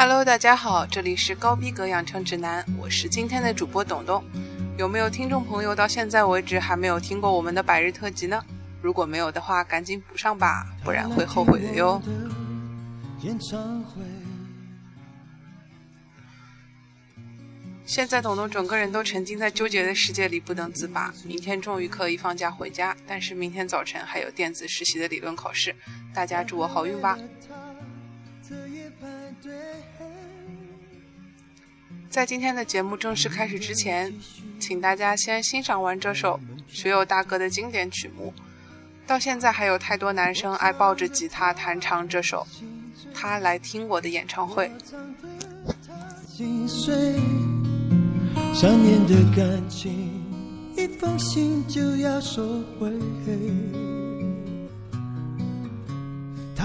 Hello，大家好，这里是高逼格养成指南，我是今天的主播董董。有没有听众朋友到现在为止还没有听过我们的百日特辑呢？如果没有的话，赶紧补上吧，不然会后悔的哟。现在董董整个人都沉浸在纠结的世界里不能自拔。明天终于可以放假回家，但是明天早晨还有电子实习的理论考试，大家祝我好运吧。在今天的节目正式开始之前，请大家先欣赏完这首学友大哥的经典曲目。到现在还有太多男生爱抱着吉他弹唱这首《他来听我的演唱会》。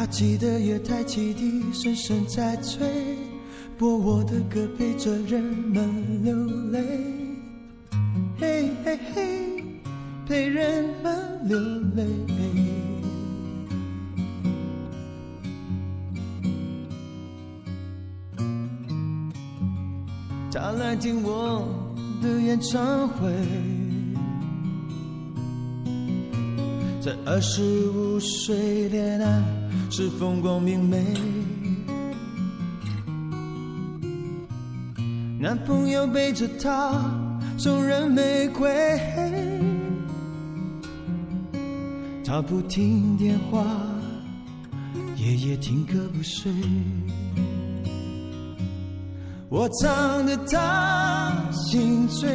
他记得月台汽笛声声在催，播我的歌陪着人们流泪。嘿嘿嘿，陪人们流泪。他来听我。的演唱会，在二十五岁恋爱是风光明媚，男朋友背着她送人玫瑰，她不听电话，夜夜听歌不睡。我唱的他心碎，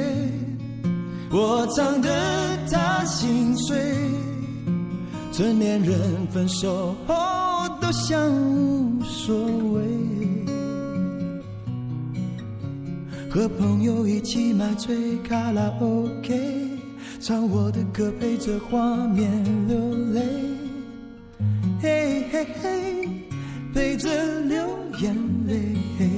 我唱的他心碎，成年人分手后都像无所谓，和朋友一起买醉卡拉 OK，唱我的歌陪着画面流泪，嘿嘿嘿，陪着流眼泪。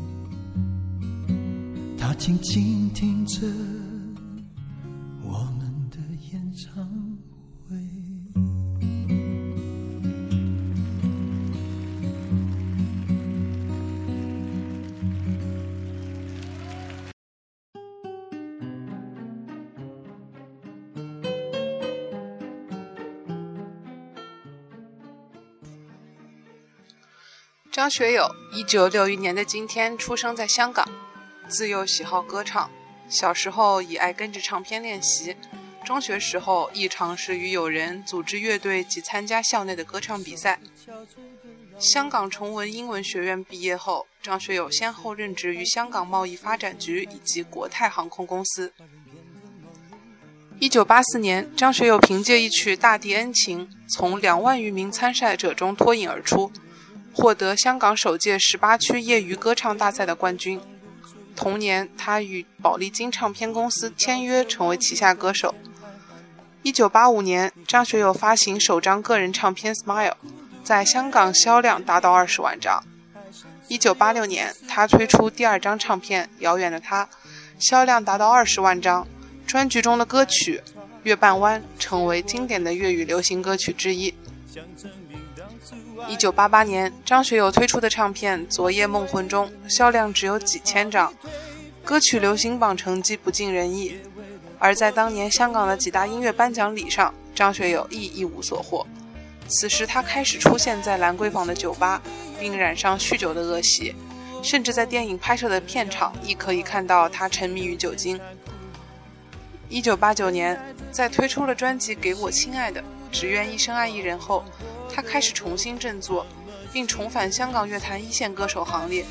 他静静听着我们的演唱会。张学友，一九六一年的今天出生在香港。自幼喜好歌唱，小时候以爱跟着唱片练习。中学时候亦尝试与友人组织乐队及参加校内的歌唱比赛。香港崇文英文学院毕业后，张学友先后任职于香港贸易发展局以及国泰航空公司。一九八四年，张学友凭借一曲《大地恩情》，从两万余名参赛者中脱颖而出，获得香港首届十八区业余歌唱大赛的冠军。同年，他与宝丽金唱片公司签约，成为旗下歌手。一九八五年，张学友发行首张个人唱片《Smile》，在香港销量达到二十万张。一九八六年，他推出第二张唱片《遥远的他》，销量达到二十万张。专辑中的歌曲《月半弯》成为经典的粤语流行歌曲之一。一九八八年，张学友推出的唱片《昨夜梦魂》中销量只有几千张，歌曲流行榜成绩不尽人意。而在当年香港的几大音乐颁奖礼上，张学友亦一无所获。此时，他开始出现在兰桂坊的酒吧，并染上酗酒的恶习，甚至在电影拍摄的片场亦可以看到他沉迷于酒精。一九八九年，在推出了专辑《给我亲爱的》《只愿一生爱一人》后，他开始重新振作，并重返香港乐坛一线歌手行列。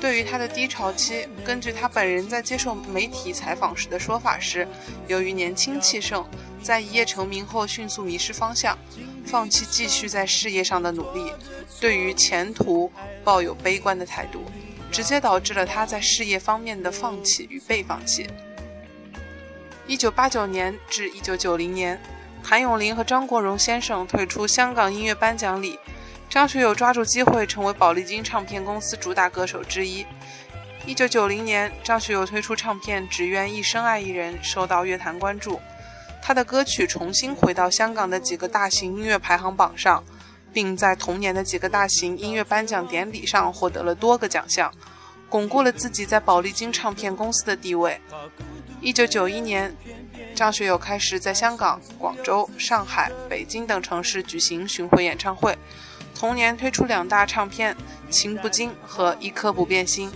对于他的低潮期，根据他本人在接受媒体采访时的说法是，由于年轻气盛，在一夜成名后迅速迷失方向，放弃继续在事业上的努力，对于前途抱有悲观的态度，直接导致了他在事业方面的放弃与被放弃。一九八九年至一九九零年，谭咏麟和张国荣先生退出香港音乐颁奖礼，张学友抓住机会成为宝丽金唱片公司主打歌手之一。一九九零年，张学友推出唱片《只愿一生爱一人》，受到乐坛关注，他的歌曲重新回到香港的几个大型音乐排行榜上，并在同年的几个大型音乐颁奖典礼上获得了多个奖项，巩固了自己在宝丽金唱片公司的地位。一九九一年，张学友开始在香港、广州、上海、北京等城市举行巡回演唱会。同年推出两大唱片《情不禁》和《一颗不变心》，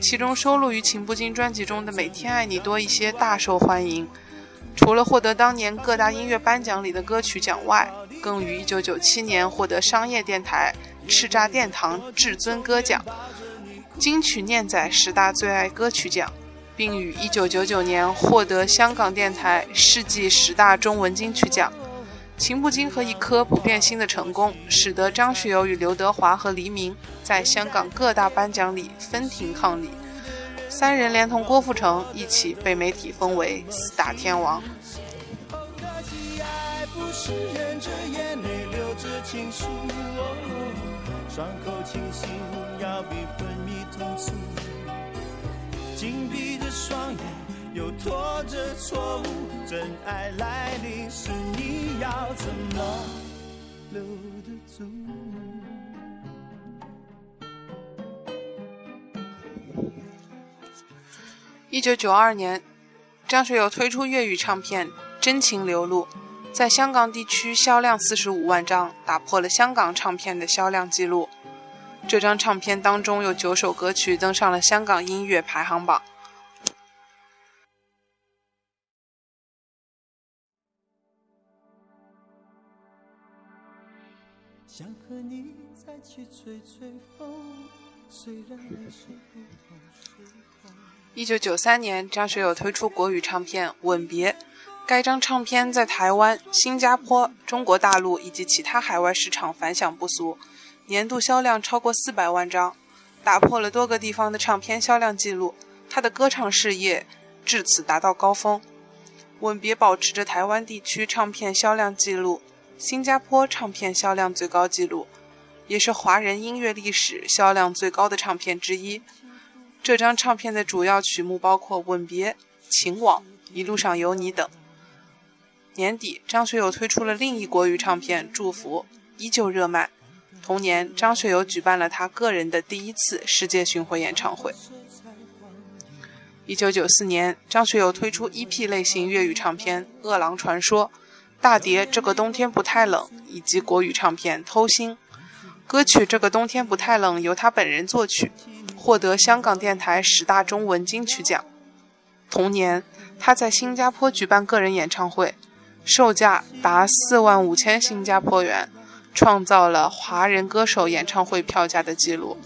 其中收录于《情不禁》专辑中的《每天爱你多一些》大受欢迎。除了获得当年各大音乐颁奖礼的歌曲奖外，更于一九九七年获得商业电台叱咤殿堂至尊歌奖、金曲念仔十大最爱歌曲奖。并于1999年获得香港电台世纪十大中文金曲奖，《情不禁》和《一颗不变心》的成功，使得张学友与刘德华和黎明在香港各大颁奖礼分庭抗礼，三人连同郭富城一起被媒体封为四大天王。伤口清醒，要比昏迷痛楚。紧闭着双眼，又拖着错误，真爱来临时，你要怎么留得住？一九九二年，张学友推出粤语唱片《真情流露》，在香港地区销量四十五万张，打破了香港唱片的销量记录。这张唱片当中有九首歌曲登上了香港音乐排行榜想和你再去吹吹风虽然还是。一九九三年，张学友推出国语唱片《吻别》，该张唱片在台湾、新加坡、中国大陆以及其他海外市场反响不俗。年度销量超过四百万张，打破了多个地方的唱片销量记录。他的歌唱事业至此达到高峰。吻别保持着台湾地区唱片销量记录，新加坡唱片销量最高纪录，也是华人音乐历史销量最高的唱片之一。这张唱片的主要曲目包括《吻别》《情网》《一路上有你》等。年底，张学友推出了另一国语唱片《祝福》，依旧热卖。同年，张学友举办了他个人的第一次世界巡回演唱会。一九九四年，张学友推出 EP 类型粤语唱片《饿狼传说》，大碟《这个冬天不太冷》以及国语唱片《偷心》。歌曲《这个冬天不太冷》由他本人作曲，获得香港电台十大中文金曲奖。同年，他在新加坡举办个人演唱会，售价达四万五千新加坡元。创造了华人歌手演唱会票价的记录。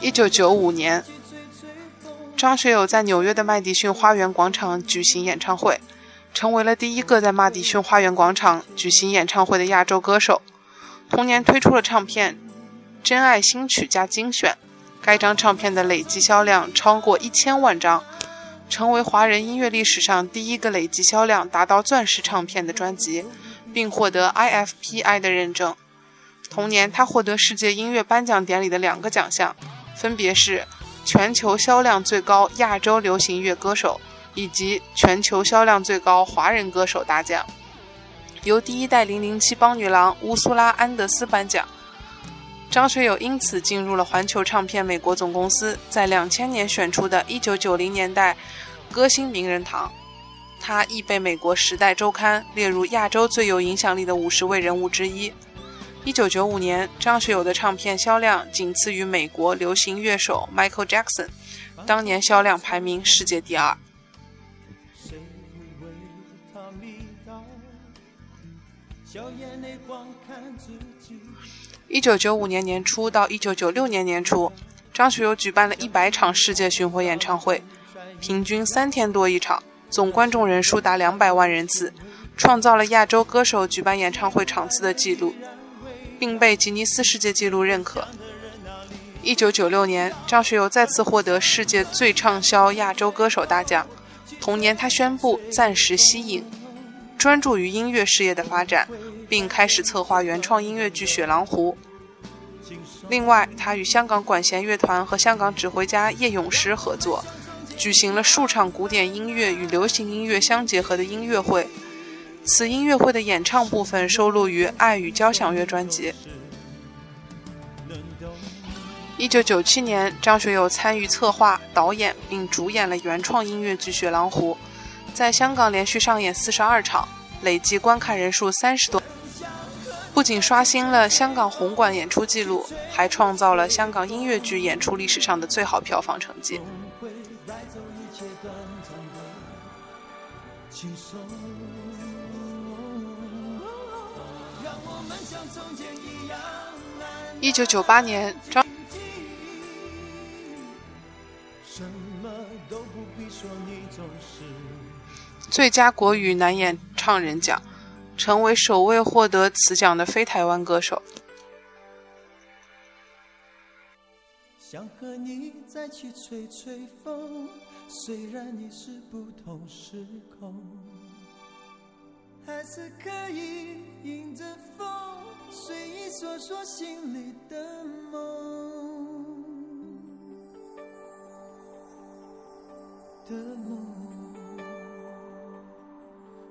一九九五年，张学友在纽约的麦迪逊花园广场举行演唱会，成为了第一个在麦迪逊花园广场举行演唱会的亚洲歌手。同年推出了唱片《真爱新曲加精选》，该张唱片的累计销量超过一千万张，成为华人音乐历史上第一个累计销量达到钻石唱片的专辑，并获得 IFPI 的认证。同年，他获得世界音乐颁奖典礼的两个奖项，分别是全球销量最高亚洲流行乐歌手以及全球销量最高华人歌手大奖，由第一代零零七帮女郎乌苏拉·安德斯颁奖。张学友因此进入了环球唱片美国总公司在两千年选出的1990年代歌星名人堂，他亦被美国《时代周刊》列入亚洲最有影响力的五十位人物之一。一九九五年，张学友的唱片销量仅次于美国流行乐手 Michael Jackson，当年销量排名世界第二。一九九五年年初到一九九六年年初，张学友举办了一百场世界巡回演唱会，平均三天多一场，总观众人数达两百万人次，创造了亚洲歌手举办演唱会场次的纪录。并被吉尼斯世界纪录认可。一九九六年，张学友再次获得世界最畅销亚洲歌手大奖。同年，他宣布暂时息影，专注于音乐事业的发展，并开始策划原创音乐剧《雪狼湖》。另外，他与香港管弦乐团和香港指挥家叶咏诗合作，举行了数场古典音乐与流行音乐相结合的音乐会。此音乐会的演唱部分收录于《爱与交响乐》专辑。一九九七年，张学友参与策划、导演并主演了原创音乐剧《雪狼湖》，在香港连续上演四十二场，累计观看人数三十多，不仅刷新了香港红馆演出记录，还创造了香港音乐剧演出历史上的最好票房成绩。一九九八年，张最佳国语男演唱人奖，成为首位获得此奖的非台湾歌手。想和你再去吹吹风，虽然你是不同时空。还是可以迎着风，随意说说心里的梦的梦，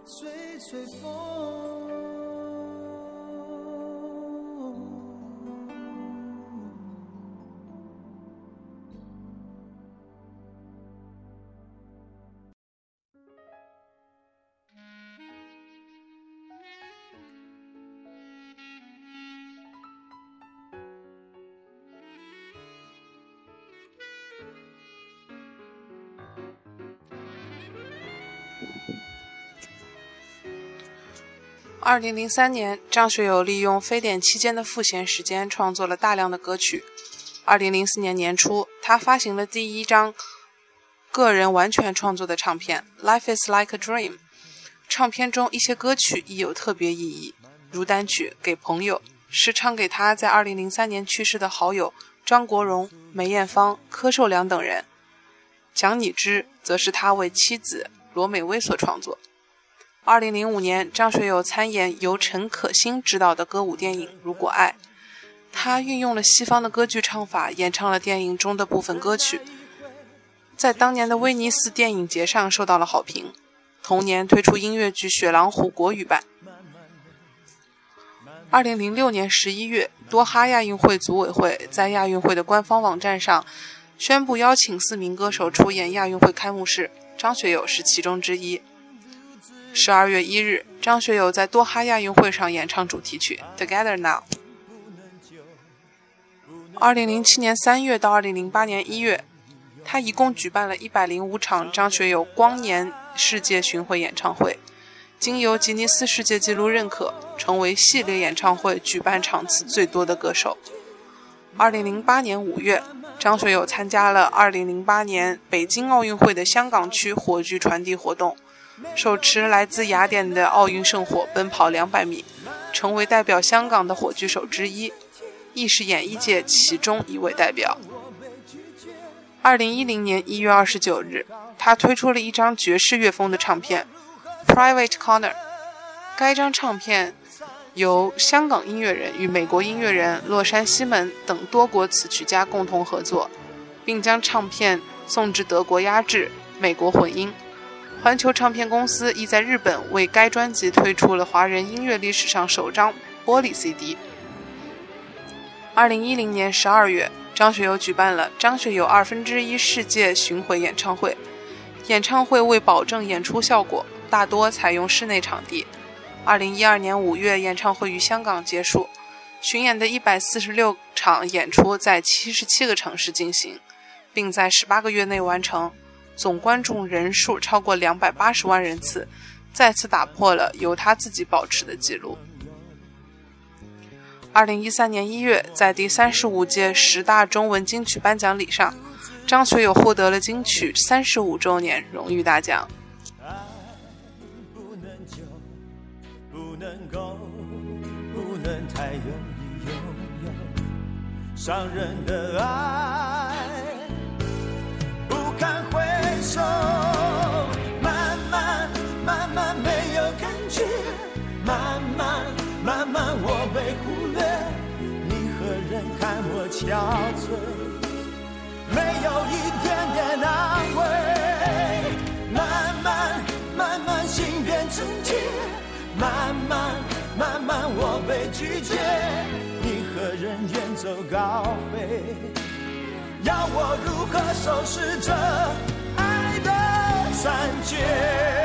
吹吹风。二零零三年，张学友利用非典期间的赋闲时间创作了大量的歌曲。二零零四年年初，他发行了第一张个人完全创作的唱片《Life Is Like a Dream》。唱片中一些歌曲亦有特别意义，如单曲《给朋友》是唱给他在二零零三年去世的好友张国荣、梅艳芳、柯受良等人。《讲你知》则是他为妻子罗美薇所创作。二零零五年，张学友参演由陈可辛执导的歌舞电影《如果爱》，他运用了西方的歌剧唱法，演唱了电影中的部分歌曲，在当年的威尼斯电影节上受到了好评。同年推出音乐剧《雪狼湖》国语版。二零零六年十一月，多哈亚运会组委会在亚运会的官方网站上宣布邀请四名歌手出演亚运会开幕式，张学友是其中之一。十二月一日，张学友在多哈亚运会上演唱主题曲《Together Now》。二零零七年三月到二零零八年一月，他一共举办了一百零五场张学友光年世界巡回演唱会，经由吉尼斯世界纪录认可，成为系列演唱会举办场次最多的歌手。二零零八年五月，张学友参加了二零零八年北京奥运会的香港区火炬传递活动，手持来自雅典的奥运圣火奔跑两百米，成为代表香港的火炬手之一，亦是演艺界其中一位代表。二零一零年一月二十九日，他推出了一张爵士乐风的唱片《Private Corner》，该张唱片。由香港音乐人与美国音乐人洛山西门等多国词曲家共同合作，并将唱片送至德国压制、美国混音。环球唱片公司亦在日本为该专辑推出了华人音乐历史上首张玻璃 CD。二零一零年十二月，张学友举办了张学友二分之一世界巡回演唱会。演唱会为保证演出效果，大多采用室内场地。二零一二年五月，演唱会于香港结束，巡演的一百四十六场演出在七十七个城市进行，并在十八个月内完成，总观众人数超过两百八十万人次，再次打破了由他自己保持的记录。二零一三年一月，在第三十五届十大中文金曲颁奖礼上，张学友获得了金曲三十五周年荣誉大奖。伤人的爱，难为，慢慢慢慢心变成铁，慢慢慢慢我被拒绝。你何人远走高飞？要我如何收拾这爱的残缺？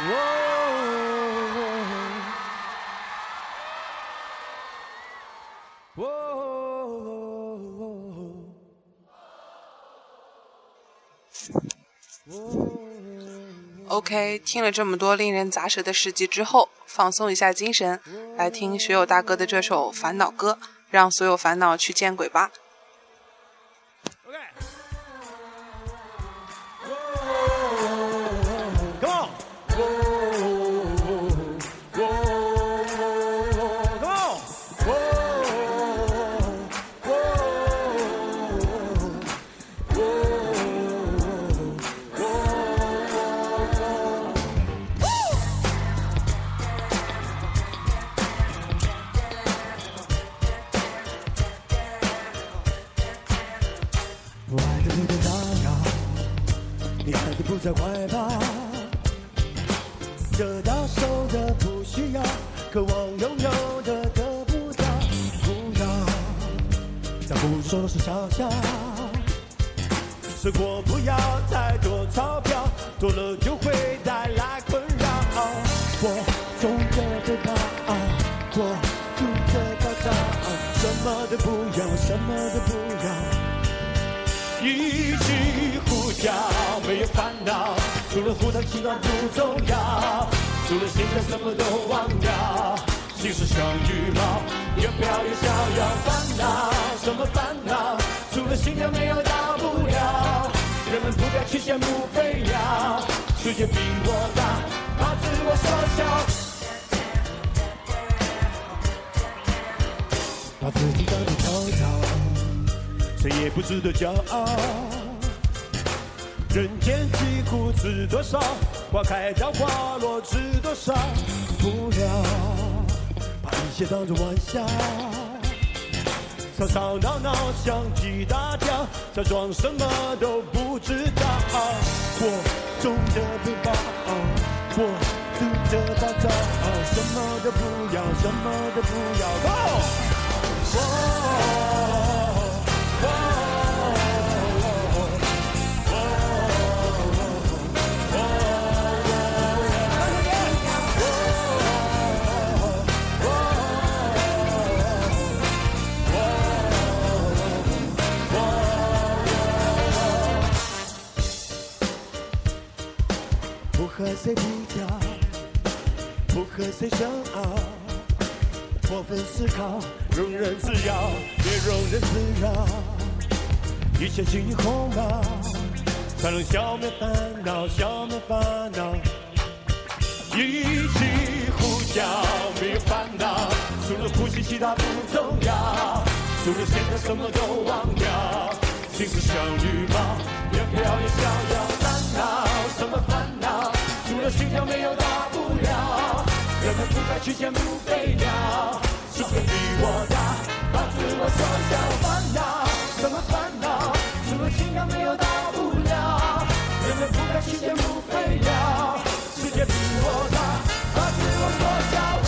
哦哦哦哦哦哦？OK，听了这么多令人咂舌的事迹之后，放松一下精神，来听学友大哥的这首《烦恼歌》，让所有烦恼去见鬼吧。世界比我大，怕自我缩小，把自己当成跳蚤，谁也不值得骄傲。人间疾苦知多少？花开到花落知多少？不要把一切当作玩笑。吵吵闹闹，相继大叫，假装什么都不知道。我中的不好，我读的大招，什么都不要，什么都不要。和谁比较，不和谁争拗，过分思考，庸人自扰，别庸人自扰。一切轻于鸿毛，才能消灭烦恼，消灭烦恼。一起呼叫，没有烦恼，除了呼吸其他不重要，除了现在什么都忘掉，心事像羽毛，越飘越逍遥。烦恼什么烦恼？除了心跳没有大不了，人们不该去羡慕飞鸟，世界比我大，把自我缩小。烦恼什么烦恼？除了心跳没有大不了，人们不该去羡慕飞鸟，世界比我大，把自我缩小。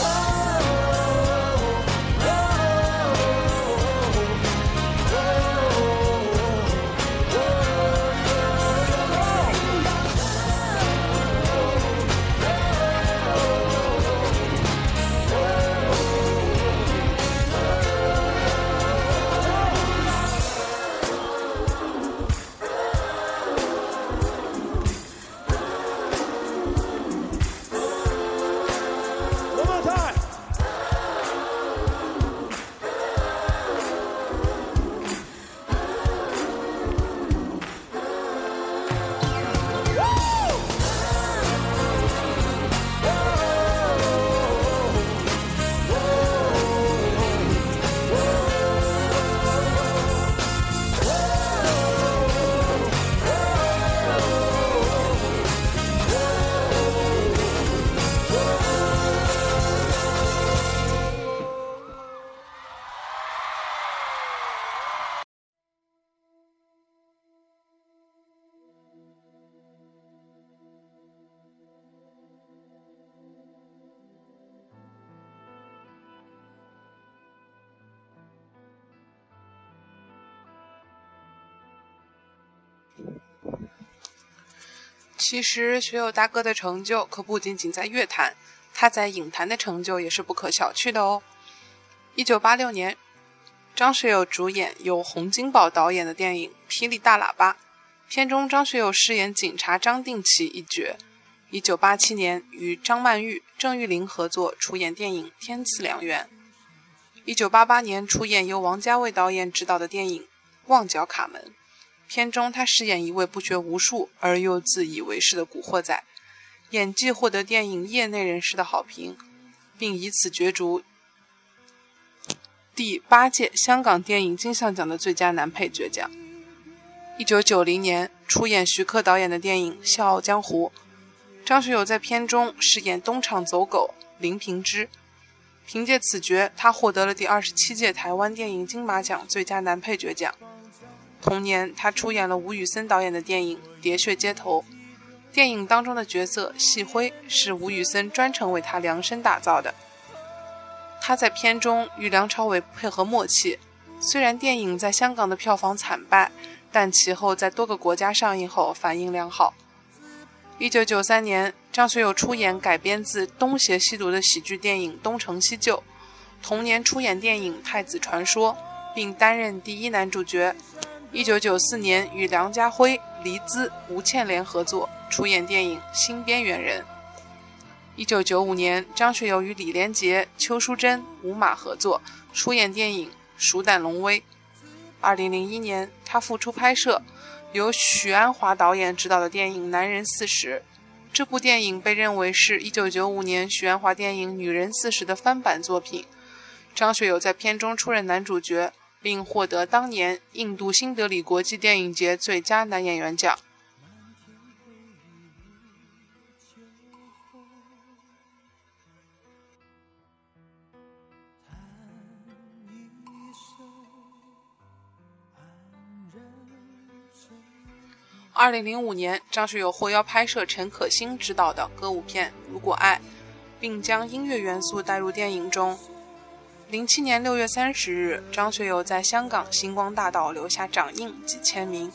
其实学友大哥的成就可不仅仅在乐坛，他在影坛的成就也是不可小觑的哦。一九八六年，张学友主演由洪金宝导演的电影《霹雳大喇叭》，片中张学友饰演警察张定奇一角。一九八七年，与张曼玉、郑裕玲合作出演电影《天赐良缘》。一九八八年，出演由王家卫导演执导的电影《旺角卡门》。片中，他饰演一位不学无术而又自以为是的古惑仔，演技获得电影业内人士的好评，并以此角逐第八届香港电影金像奖的最佳男配角奖。一九九零年，出演徐克导演的电影《笑傲江湖》，张学友在片中饰演东厂走狗林平之，凭借此角，他获得了第二十七届台湾电影金马奖最佳男配角奖。同年，他出演了吴宇森导演的电影《喋血街头》，电影当中的角色细辉是吴宇森专程为他量身打造的。他在片中与梁朝伟配合默契，虽然电影在香港的票房惨败，但其后在多个国家上映后反应良好。一九九三年，张学友出演改编自《东邪西毒》的喜剧电影《东成西就》，同年出演电影《太子传说》，并担任第一男主角。一九九四年，与梁家辉、黎姿、吴倩莲合作出演电影《新边缘人》。一九九五年，张学友与李连杰、邱淑贞、吴马合作出演电影《鼠胆龙威》。二零零一年，他复出拍摄由许鞍华导演执导的电影《男人四十》。这部电影被认为是一九九五年许鞍华电影《女人四十》的翻版作品。张学友在片中出任男主角。并获得当年印度新德里国际电影节最佳男演员奖。二零零五年，张学友获邀拍摄陈可辛执导的歌舞片《如果爱》，并将音乐元素带入电影中。零七年六月三十日，张学友在香港星光大道留下掌印及签名。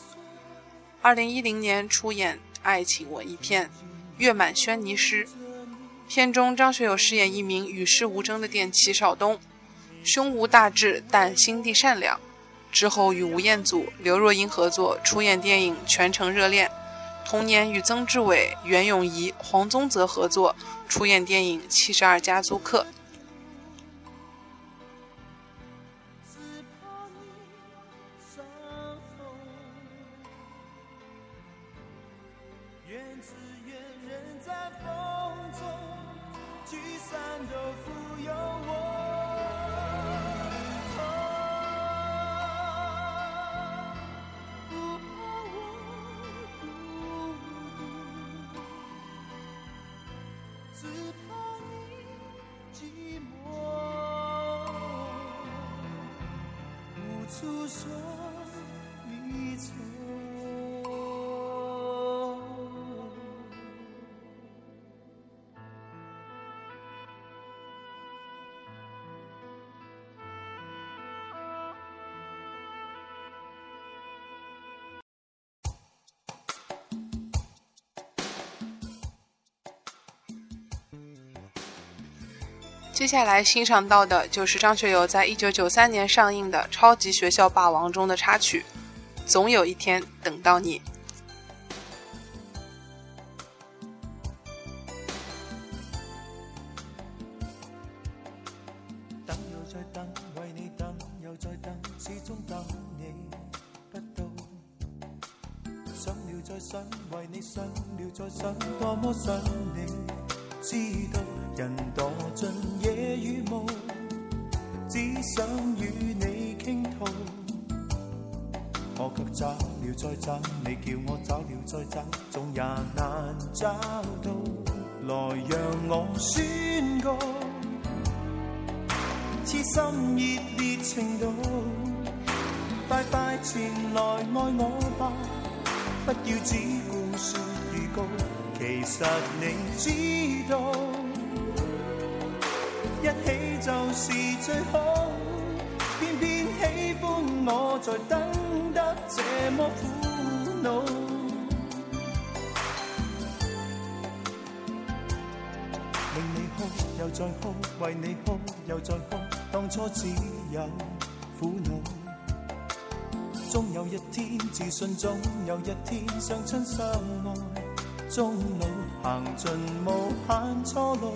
二零一零年出演爱情文艺片《月满轩尼诗》，片中张学友饰演一名与世无争的电器少东，胸无大志但心地善良。之后与吴彦祖、刘若英合作出演电影《全城热恋》，同年与曾志伟、袁咏仪、黄宗泽合作出演电影《七十二家租客》。诉说离愁。接下来欣赏到的就是张学友在一九九三年上映的《超级学校霸王》中的插曲《总有一天等到你》。总也难找到。来让我宣告，痴心热烈程度，快快前来爱我吧，不要只顾说预告，其实你知道。一起就是最好，偏偏喜欢我在等得这么苦恼。再哭，为你哭又再哭，当初只有苦恼。终有一天自信，总有一天相亲相爱，终老行尽无限错路。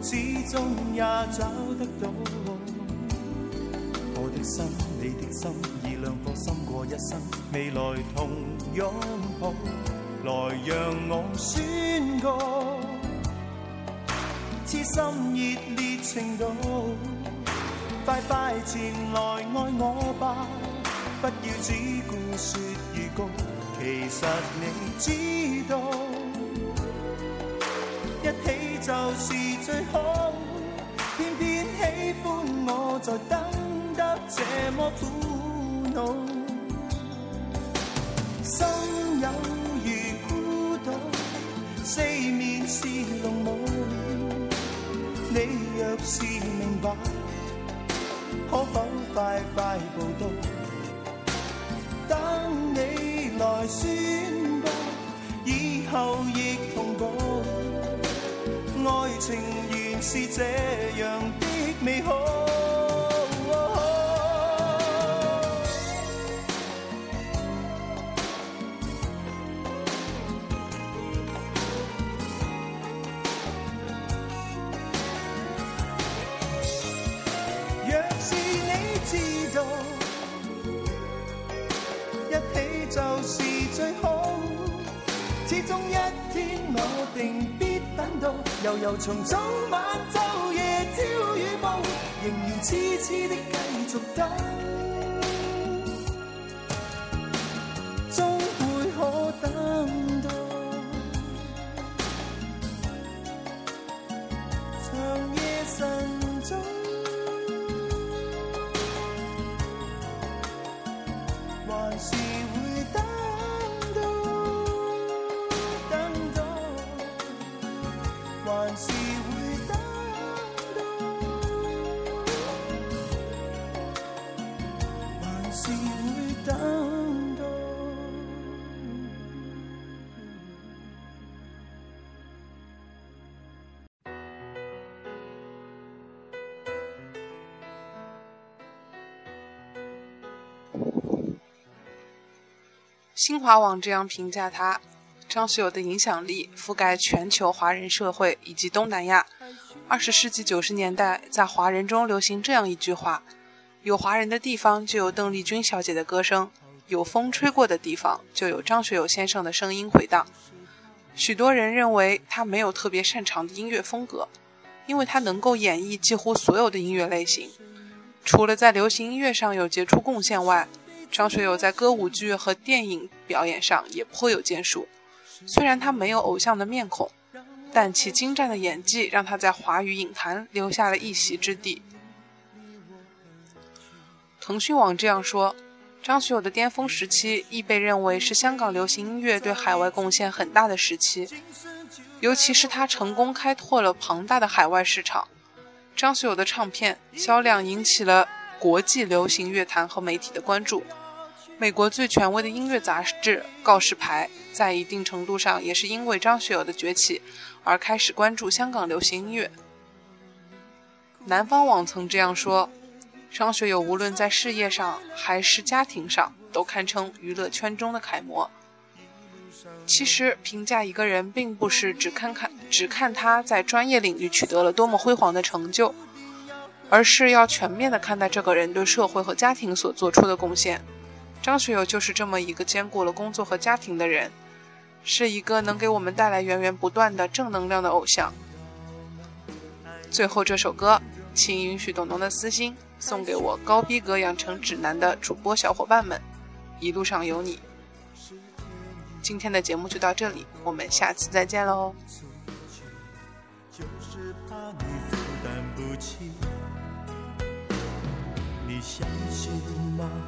始终也找得到，我的心，你的心，以两颗心过一生，未来同拥抱，来让我宣告，痴心热烈程度，快快前来爱我吧，不要只顾说预告，其实你知道，一起就是。最好，偏偏喜欢我在等得这么苦恼。心有如孤岛，四面是浓雾。若是明白，可否快快报到？等你来宣布，以后亦同步。爱情原是这样的美好。就是最好。始终一天我定必等到，悠悠从早晚昼夜朝与暮，仍然痴痴的继续等。华网这样评价他：张学友的影响力覆盖全球华人社会以及东南亚。二十世纪九十年代，在华人中流行这样一句话：“有华人的地方就有邓丽君小姐的歌声，有风吹过的地方就有张学友先生的声音回荡。”许多人认为他没有特别擅长的音乐风格，因为他能够演绎几乎所有的音乐类型。除了在流行音乐上有杰出贡献外，张学友在歌舞剧和电影表演上也颇有建树。虽然他没有偶像的面孔，但其精湛的演技让他在华语影坛留下了一席之地。腾讯网这样说：张学友的巅峰时期亦被认为是香港流行音乐对海外贡献很大的时期，尤其是他成功开拓了庞大的海外市场。张学友的唱片销量引起了国际流行乐坛和媒体的关注。美国最权威的音乐杂志《告示牌》在一定程度上也是因为张学友的崛起而开始关注香港流行音乐。南方网曾这样说：“张学友无论在事业上还是家庭上，都堪称娱乐圈中的楷模。”其实，评价一个人并不是只看看只看他在专业领域取得了多么辉煌的成就，而是要全面的看待这个人对社会和家庭所做出的贡献。张学友就是这么一个兼顾了工作和家庭的人，是一个能给我们带来源源不断的正能量的偶像。最后这首歌，请允许董董的私心送给我高逼格养成指南的主播小伙伴们，一路上有你。今天的节目就到这里，我们下次再见喽。你相信吗？